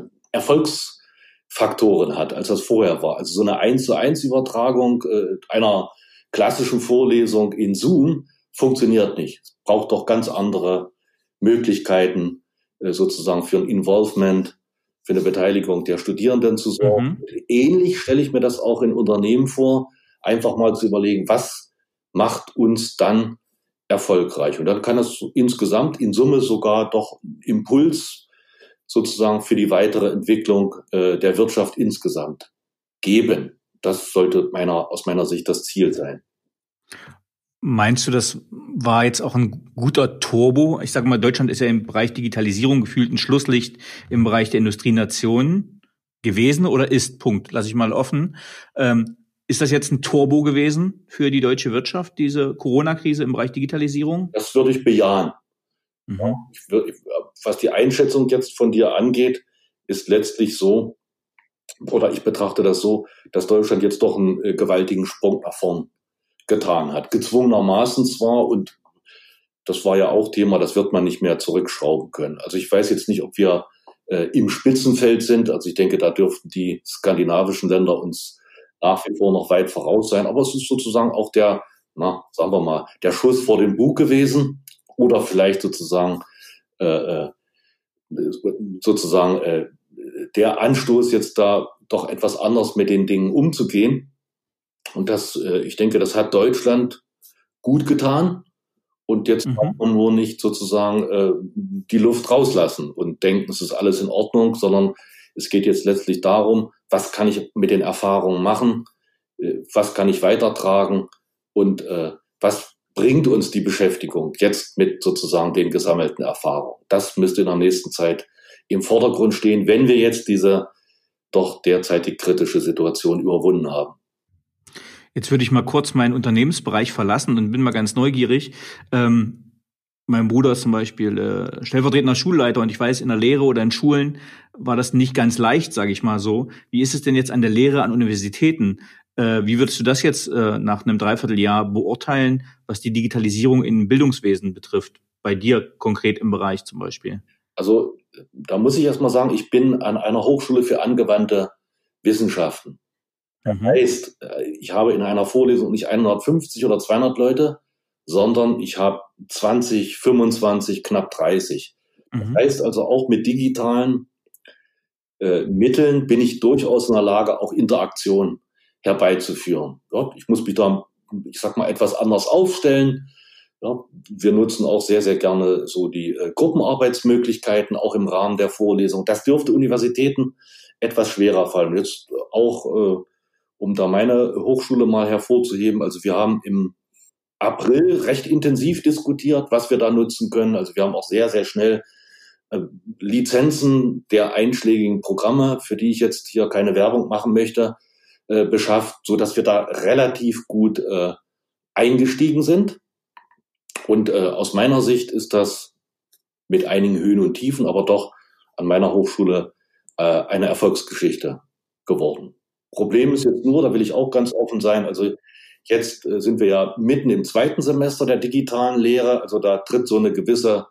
Erfolgsfaktoren hat, als das vorher war. Also so eine 1 zu 1 Übertragung äh, einer klassischen Vorlesung in Zoom funktioniert nicht. Es braucht doch ganz andere Möglichkeiten äh, sozusagen für ein Involvement für eine Beteiligung der Studierenden zu sorgen. Mhm. Ähnlich stelle ich mir das auch in Unternehmen vor, einfach mal zu überlegen, was macht uns dann erfolgreich. Und dann kann es insgesamt in Summe sogar doch Impuls sozusagen für die weitere Entwicklung äh, der Wirtschaft insgesamt geben. das sollte meiner, aus meiner Sicht das Ziel sein. Meinst du, das war jetzt auch ein guter Turbo? Ich sage mal, Deutschland ist ja im Bereich Digitalisierung gefühlt ein Schlusslicht im Bereich der Industrienationen gewesen oder ist, Punkt, lasse ich mal offen. Ähm, ist das jetzt ein Turbo gewesen für die deutsche Wirtschaft, diese Corona-Krise im Bereich Digitalisierung? Das würde ich bejahen. Mhm. Was die Einschätzung jetzt von dir angeht, ist letztlich so, oder ich betrachte das so, dass Deutschland jetzt doch einen äh, gewaltigen Sprung nach vorn getan hat. Gezwungenermaßen zwar und das war ja auch Thema, das wird man nicht mehr zurückschrauben können. Also ich weiß jetzt nicht, ob wir äh, im Spitzenfeld sind. Also ich denke, da dürften die skandinavischen Länder uns nach wie vor noch weit voraus sein. Aber es ist sozusagen auch der, na, sagen wir mal, der Schuss vor dem Bug gewesen oder vielleicht sozusagen äh, äh sozusagen äh, der Anstoß jetzt da doch etwas anders mit den Dingen umzugehen. Und das, äh, ich denke, das hat Deutschland gut getan. Und jetzt mhm. man nur nicht sozusagen äh, die Luft rauslassen und denken, es ist alles in Ordnung, sondern es geht jetzt letztlich darum, was kann ich mit den Erfahrungen machen, äh, was kann ich weitertragen und äh, was bringt uns die Beschäftigung jetzt mit sozusagen den gesammelten Erfahrungen. Das müsste in der nächsten Zeit im Vordergrund stehen, wenn wir jetzt diese doch derzeitig kritische Situation überwunden haben. Jetzt würde ich mal kurz meinen Unternehmensbereich verlassen und bin mal ganz neugierig. Ähm, mein Bruder ist zum Beispiel äh, stellvertretender Schulleiter und ich weiß, in der Lehre oder in Schulen war das nicht ganz leicht, sage ich mal so. Wie ist es denn jetzt an der Lehre an Universitäten? Äh, wie würdest du das jetzt äh, nach einem Dreivierteljahr beurteilen, was die Digitalisierung im Bildungswesen betrifft? Bei dir konkret im Bereich zum Beispiel? Also da muss ich erst mal sagen, ich bin an einer Hochschule für angewandte Wissenschaften. Das mhm. heißt, äh, ich habe in einer Vorlesung nicht 150 oder 200 Leute, sondern ich habe 20, 25, knapp 30. Das mhm. heißt also auch mit digitalen äh, Mitteln bin ich durchaus in der Lage, auch Interaktion herbeizuführen. Ja, ich muss mich da, ich sag mal, etwas anders aufstellen. Ja, wir nutzen auch sehr, sehr gerne so die äh, Gruppenarbeitsmöglichkeiten, auch im Rahmen der Vorlesung. Das dürfte Universitäten etwas schwerer fallen. Jetzt auch äh, um da meine Hochschule mal hervorzuheben, also wir haben im April recht intensiv diskutiert, was wir da nutzen können. Also wir haben auch sehr, sehr schnell äh, Lizenzen der einschlägigen Programme, für die ich jetzt hier keine Werbung machen möchte, äh, beschafft, so dass wir da relativ gut äh, eingestiegen sind. Und äh, aus meiner Sicht ist das mit einigen Höhen und Tiefen, aber doch an meiner Hochschule äh, eine Erfolgsgeschichte geworden. Problem ist jetzt nur, da will ich auch ganz offen sein, also jetzt äh, sind wir ja mitten im zweiten Semester der digitalen Lehre, also da tritt so eine gewisse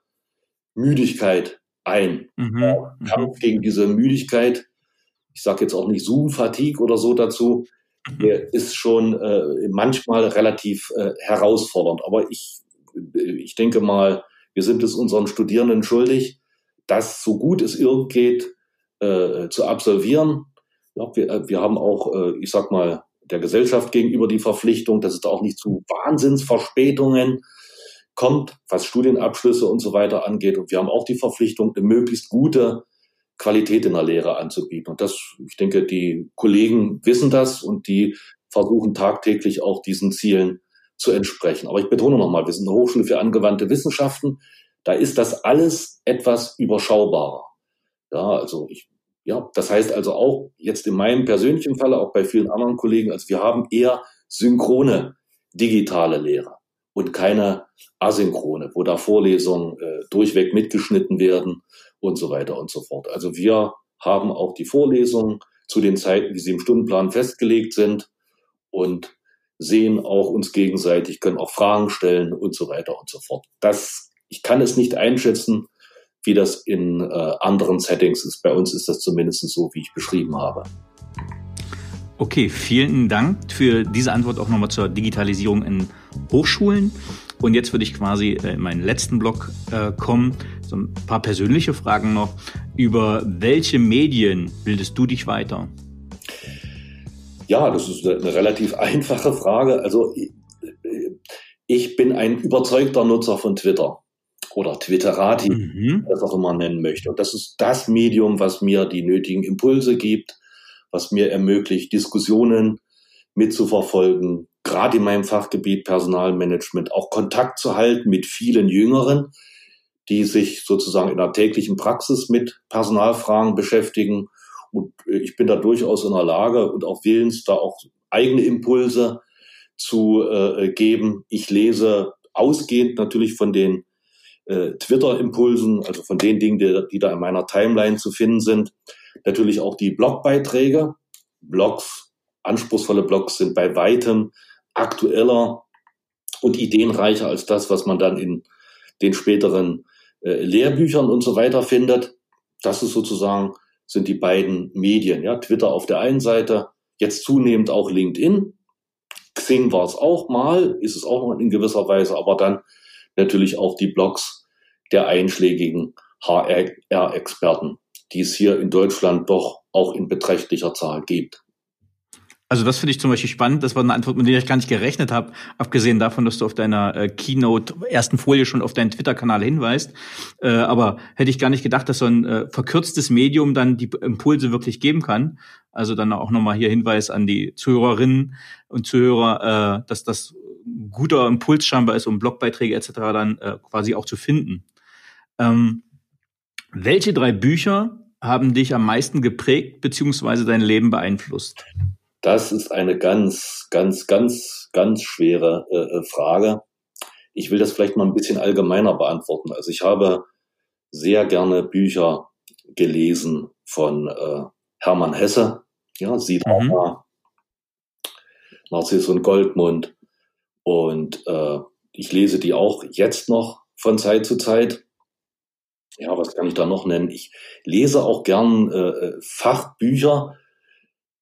Müdigkeit ein. Mhm. Kampf gegen diese Müdigkeit, ich sage jetzt auch nicht Zoom-Fatigue oder so dazu, mhm. der ist schon äh, manchmal relativ äh, herausfordernd. Aber ich, ich denke mal, wir sind es unseren Studierenden schuldig, das so gut es irgend geht äh, zu absolvieren ja, wir, äh, wir haben auch, äh, ich sag mal, der Gesellschaft gegenüber die Verpflichtung, dass es da auch nicht zu Wahnsinnsverspätungen kommt, was Studienabschlüsse und so weiter angeht. Und wir haben auch die Verpflichtung, eine möglichst gute Qualität in der Lehre anzubieten. Und das, ich denke, die Kollegen wissen das und die versuchen tagtäglich auch diesen Zielen zu entsprechen. Aber ich betone nochmal, wir sind eine Hochschule für angewandte Wissenschaften. Da ist das alles etwas überschaubarer. Ja, also ich ja, das heißt also auch jetzt in meinem persönlichen Falle, auch bei vielen anderen Kollegen, also wir haben eher synchrone digitale Lehre und keine asynchrone, wo da Vorlesungen äh, durchweg mitgeschnitten werden und so weiter und so fort. Also wir haben auch die Vorlesungen zu den Zeiten, wie sie im Stundenplan festgelegt sind und sehen auch uns gegenseitig, können auch Fragen stellen und so weiter und so fort. Das, ich kann es nicht einschätzen, wie das in äh, anderen Settings ist. Bei uns ist das zumindest so, wie ich beschrieben habe. Okay, vielen Dank für diese Antwort auch nochmal zur Digitalisierung in Hochschulen. Und jetzt würde ich quasi in meinen letzten Blog äh, kommen. So ein paar persönliche Fragen noch. Über welche Medien bildest du dich weiter? Ja, das ist eine relativ einfache Frage. Also ich bin ein überzeugter Nutzer von Twitter oder Twitterati, mhm. das auch immer nennen möchte. Und das ist das Medium, was mir die nötigen Impulse gibt, was mir ermöglicht, Diskussionen mitzuverfolgen, gerade in meinem Fachgebiet Personalmanagement auch Kontakt zu halten mit vielen Jüngeren, die sich sozusagen in der täglichen Praxis mit Personalfragen beschäftigen. Und äh, ich bin da durchaus in der Lage und auch willens, da auch eigene Impulse zu äh, geben. Ich lese ausgehend natürlich von den äh, Twitter-Impulsen, also von den Dingen, die, die da in meiner Timeline zu finden sind, natürlich auch die Blogbeiträge. Blogs, anspruchsvolle Blogs sind bei weitem aktueller und ideenreicher als das, was man dann in den späteren äh, Lehrbüchern und so weiter findet. Das ist sozusagen, sind die beiden Medien. Ja, Twitter auf der einen Seite, jetzt zunehmend auch LinkedIn. Xing war es auch mal, ist es auch noch in gewisser Weise, aber dann natürlich auch die Blogs der einschlägigen HR-Experten, die es hier in Deutschland doch auch in beträchtlicher Zahl gibt. Also das finde ich zum Beispiel spannend. Das war eine Antwort, mit der ich gar nicht gerechnet habe, abgesehen davon, dass du auf deiner äh, Keynote ersten Folie schon auf deinen Twitter-Kanal hinweist. Äh, aber hätte ich gar nicht gedacht, dass so ein äh, verkürztes Medium dann die Impulse wirklich geben kann. Also dann auch nochmal hier Hinweis an die Zuhörerinnen und Zuhörer, äh, dass das guter Impuls scheinbar ist, um Blogbeiträge etc. dann äh, quasi auch zu finden. Ähm, welche drei Bücher haben dich am meisten geprägt beziehungsweise dein Leben beeinflusst? Das ist eine ganz, ganz, ganz, ganz schwere äh, äh, Frage. Ich will das vielleicht mal ein bisschen allgemeiner beantworten. Also ich habe sehr gerne Bücher gelesen von äh, Hermann Hesse, ja, Siddhartha, mhm. Narziss und Goldmund. Und äh, ich lese die auch jetzt noch von Zeit zu Zeit. Ja, was kann ich da noch nennen? Ich lese auch gern äh, äh Fachbücher,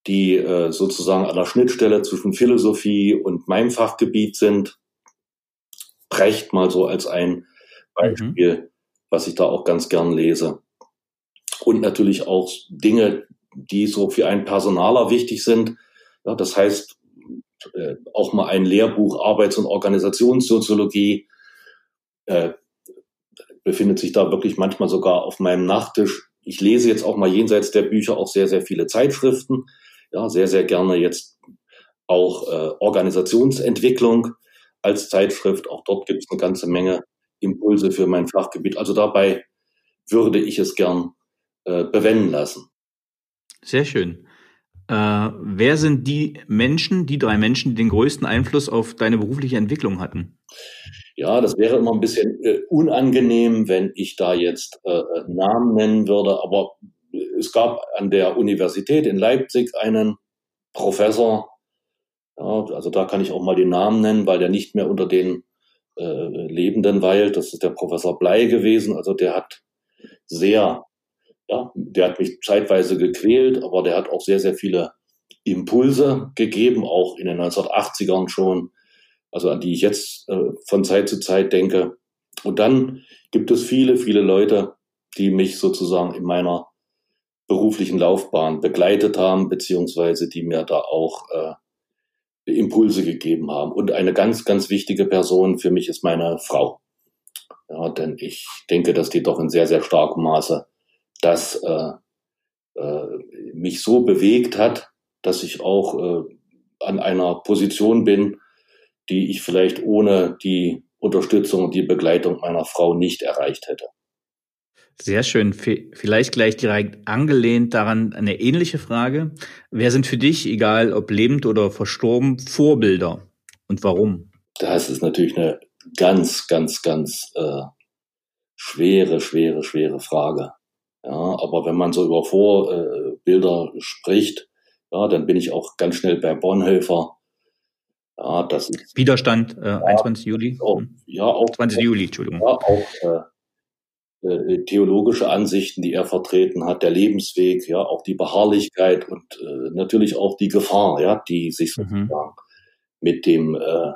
die äh, sozusagen an der Schnittstelle zwischen Philosophie und meinem Fachgebiet sind. Brecht mal so als ein Beispiel, mhm. was ich da auch ganz gern lese. Und natürlich auch Dinge, die so für einen Personaler wichtig sind. Ja, das heißt, äh, auch mal ein Lehrbuch Arbeits- und Organisationssoziologie äh, befindet sich da wirklich manchmal sogar auf meinem Nachttisch. Ich lese jetzt auch mal jenseits der Bücher auch sehr, sehr viele Zeitschriften ja, sehr, sehr gerne jetzt auch äh, Organisationsentwicklung als Zeitschrift. Auch dort gibt es eine ganze Menge Impulse für mein Fachgebiet. Also dabei würde ich es gern äh, bewenden lassen. Sehr schön. Äh, wer sind die Menschen, die drei Menschen, die den größten Einfluss auf deine berufliche Entwicklung hatten? Ja, das wäre immer ein bisschen äh, unangenehm, wenn ich da jetzt äh, äh Namen nennen würde, aber es gab an der Universität in Leipzig einen Professor, ja, also da kann ich auch mal den Namen nennen, weil der nicht mehr unter den äh, Lebenden weilt. Das ist der Professor Blei gewesen. Also der hat sehr, ja, der hat mich zeitweise gequält, aber der hat auch sehr, sehr viele Impulse gegeben, auch in den 1980ern schon, also an die ich jetzt äh, von Zeit zu Zeit denke. Und dann gibt es viele, viele Leute, die mich sozusagen in meiner beruflichen Laufbahn begleitet haben, beziehungsweise die mir da auch äh, Impulse gegeben haben. Und eine ganz, ganz wichtige Person für mich ist meine Frau. Ja, denn ich denke, dass die doch in sehr, sehr starkem Maße das äh, äh, mich so bewegt hat, dass ich auch äh, an einer Position bin, die ich vielleicht ohne die Unterstützung und die Begleitung meiner Frau nicht erreicht hätte. Sehr schön. Vielleicht gleich direkt angelehnt daran eine ähnliche Frage. Wer sind für dich, egal ob lebend oder verstorben, Vorbilder und warum? Das ist natürlich eine ganz, ganz, ganz äh, schwere, schwere, schwere Frage. Ja, aber wenn man so über Vorbilder spricht, ja, dann bin ich auch ganz schnell bei Bonhoeffer. Ja, das ist, Widerstand, äh, ja, 21. Juli. Auch, ja, auch 20. Juli, Entschuldigung. Ja, auch äh, äh, theologische Ansichten, die er vertreten hat, der Lebensweg, ja, auch die Beharrlichkeit und äh, natürlich auch die Gefahr, ja, die sich mhm. sozusagen mhm. mit dem äh,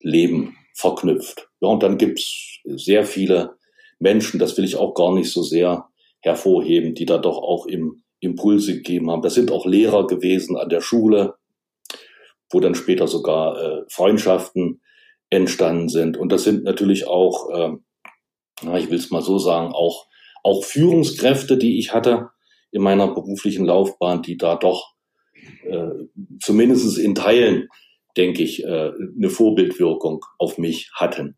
Leben verknüpft. Ja, und dann gibt's sehr viele Menschen, das will ich auch gar nicht so sehr hervorheben, die da doch auch im Impulse gegeben haben. Das sind auch Lehrer gewesen an der Schule, wo dann später sogar äh, Freundschaften entstanden sind. Und das sind natürlich auch äh, ich will es mal so sagen, auch, auch Führungskräfte, die ich hatte in meiner beruflichen Laufbahn, die da doch äh, zumindest in Teilen, denke ich, äh, eine Vorbildwirkung auf mich hatten.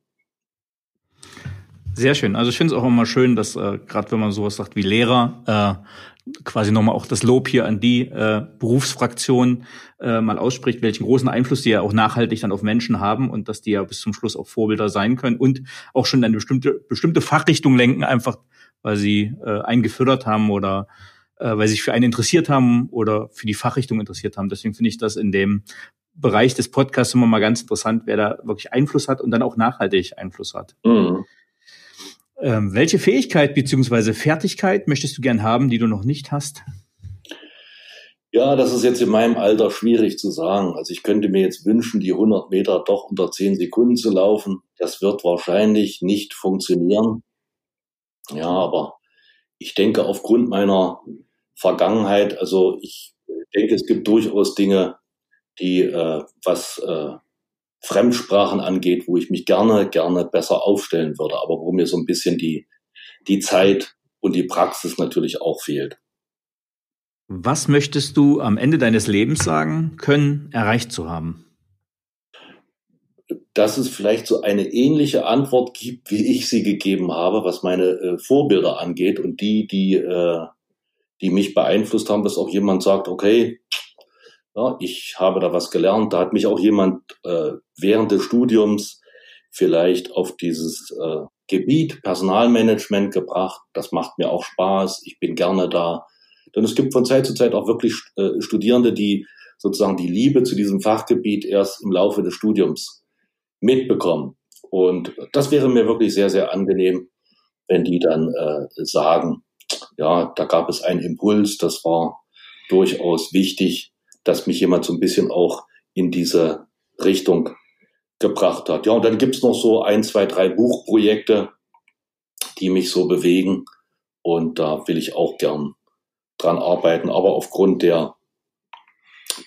Sehr schön. Also ich finde es auch immer schön, dass äh, gerade wenn man sowas sagt wie Lehrer, äh, quasi nochmal auch das Lob hier an die äh, Berufsfraktion äh, mal ausspricht, welchen großen Einfluss die ja auch nachhaltig dann auf Menschen haben und dass die ja bis zum Schluss auch Vorbilder sein können und auch schon eine bestimmte bestimmte Fachrichtung lenken, einfach weil sie äh, einen gefördert haben oder äh, weil sie sich für einen interessiert haben oder für die Fachrichtung interessiert haben. Deswegen finde ich das in dem Bereich des Podcasts immer mal ganz interessant, wer da wirklich Einfluss hat und dann auch nachhaltig Einfluss hat. Mhm. Ähm, welche Fähigkeit beziehungsweise Fertigkeit möchtest du gern haben, die du noch nicht hast? Ja, das ist jetzt in meinem Alter schwierig zu sagen. Also ich könnte mir jetzt wünschen, die 100 Meter doch unter 10 Sekunden zu laufen. Das wird wahrscheinlich nicht funktionieren. Ja, aber ich denke aufgrund meiner Vergangenheit, also ich denke, es gibt durchaus Dinge, die, äh, was äh, Fremdsprachen angeht, wo ich mich gerne, gerne besser aufstellen würde, aber wo mir so ein bisschen die, die Zeit und die Praxis natürlich auch fehlt. Was möchtest du am Ende deines Lebens sagen können, erreicht zu haben? Dass es vielleicht so eine ähnliche Antwort gibt, wie ich sie gegeben habe, was meine äh, Vorbilder angeht und die, die, äh, die mich beeinflusst haben, dass auch jemand sagt, okay, ja, ich habe da was gelernt. Da hat mich auch jemand äh, während des Studiums vielleicht auf dieses äh, Gebiet Personalmanagement gebracht. Das macht mir auch Spaß. Ich bin gerne da. Denn es gibt von Zeit zu Zeit auch wirklich äh, Studierende, die sozusagen die Liebe zu diesem Fachgebiet erst im Laufe des Studiums mitbekommen. Und das wäre mir wirklich sehr, sehr angenehm, wenn die dann äh, sagen, ja, da gab es einen Impuls, das war durchaus wichtig, dass mich jemand so ein bisschen auch in diese Richtung gebracht hat. Ja, und dann gibt's noch so ein, zwei, drei Buchprojekte, die mich so bewegen. Und da will ich auch gern dran arbeiten. Aber aufgrund der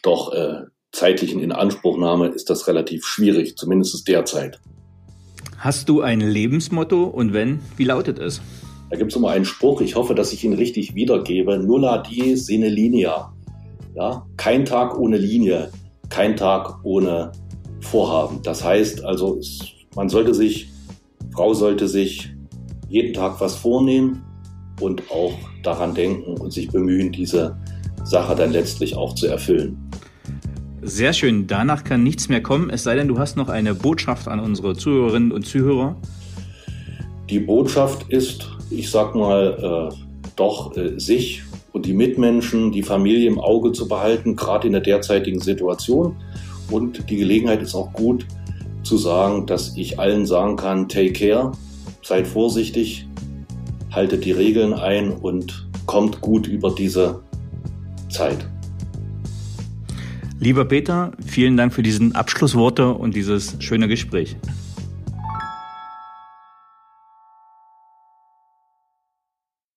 doch äh, zeitlichen Inanspruchnahme ist das relativ schwierig, zumindest derzeit. Hast du ein Lebensmotto und wenn, wie lautet es? Da gibt es immer einen Spruch, ich hoffe, dass ich ihn richtig wiedergebe. Nulla die sine linea. Ja, kein Tag ohne Linie, kein Tag ohne Vorhaben. Das heißt also, man sollte sich, Frau sollte sich jeden Tag was vornehmen und auch daran denken und sich bemühen, diese Sache dann letztlich auch zu erfüllen. Sehr schön. Danach kann nichts mehr kommen, es sei denn, du hast noch eine Botschaft an unsere Zuhörerinnen und Zuhörer. Die Botschaft ist, ich sag mal, äh, doch äh, sich und die Mitmenschen, die Familie im Auge zu behalten, gerade in der derzeitigen Situation. Und die Gelegenheit ist auch gut zu sagen, dass ich allen sagen kann, take care, seid vorsichtig, haltet die Regeln ein und kommt gut über diese Zeit. Lieber Peter, vielen Dank für diesen Abschlussworte und dieses schöne Gespräch.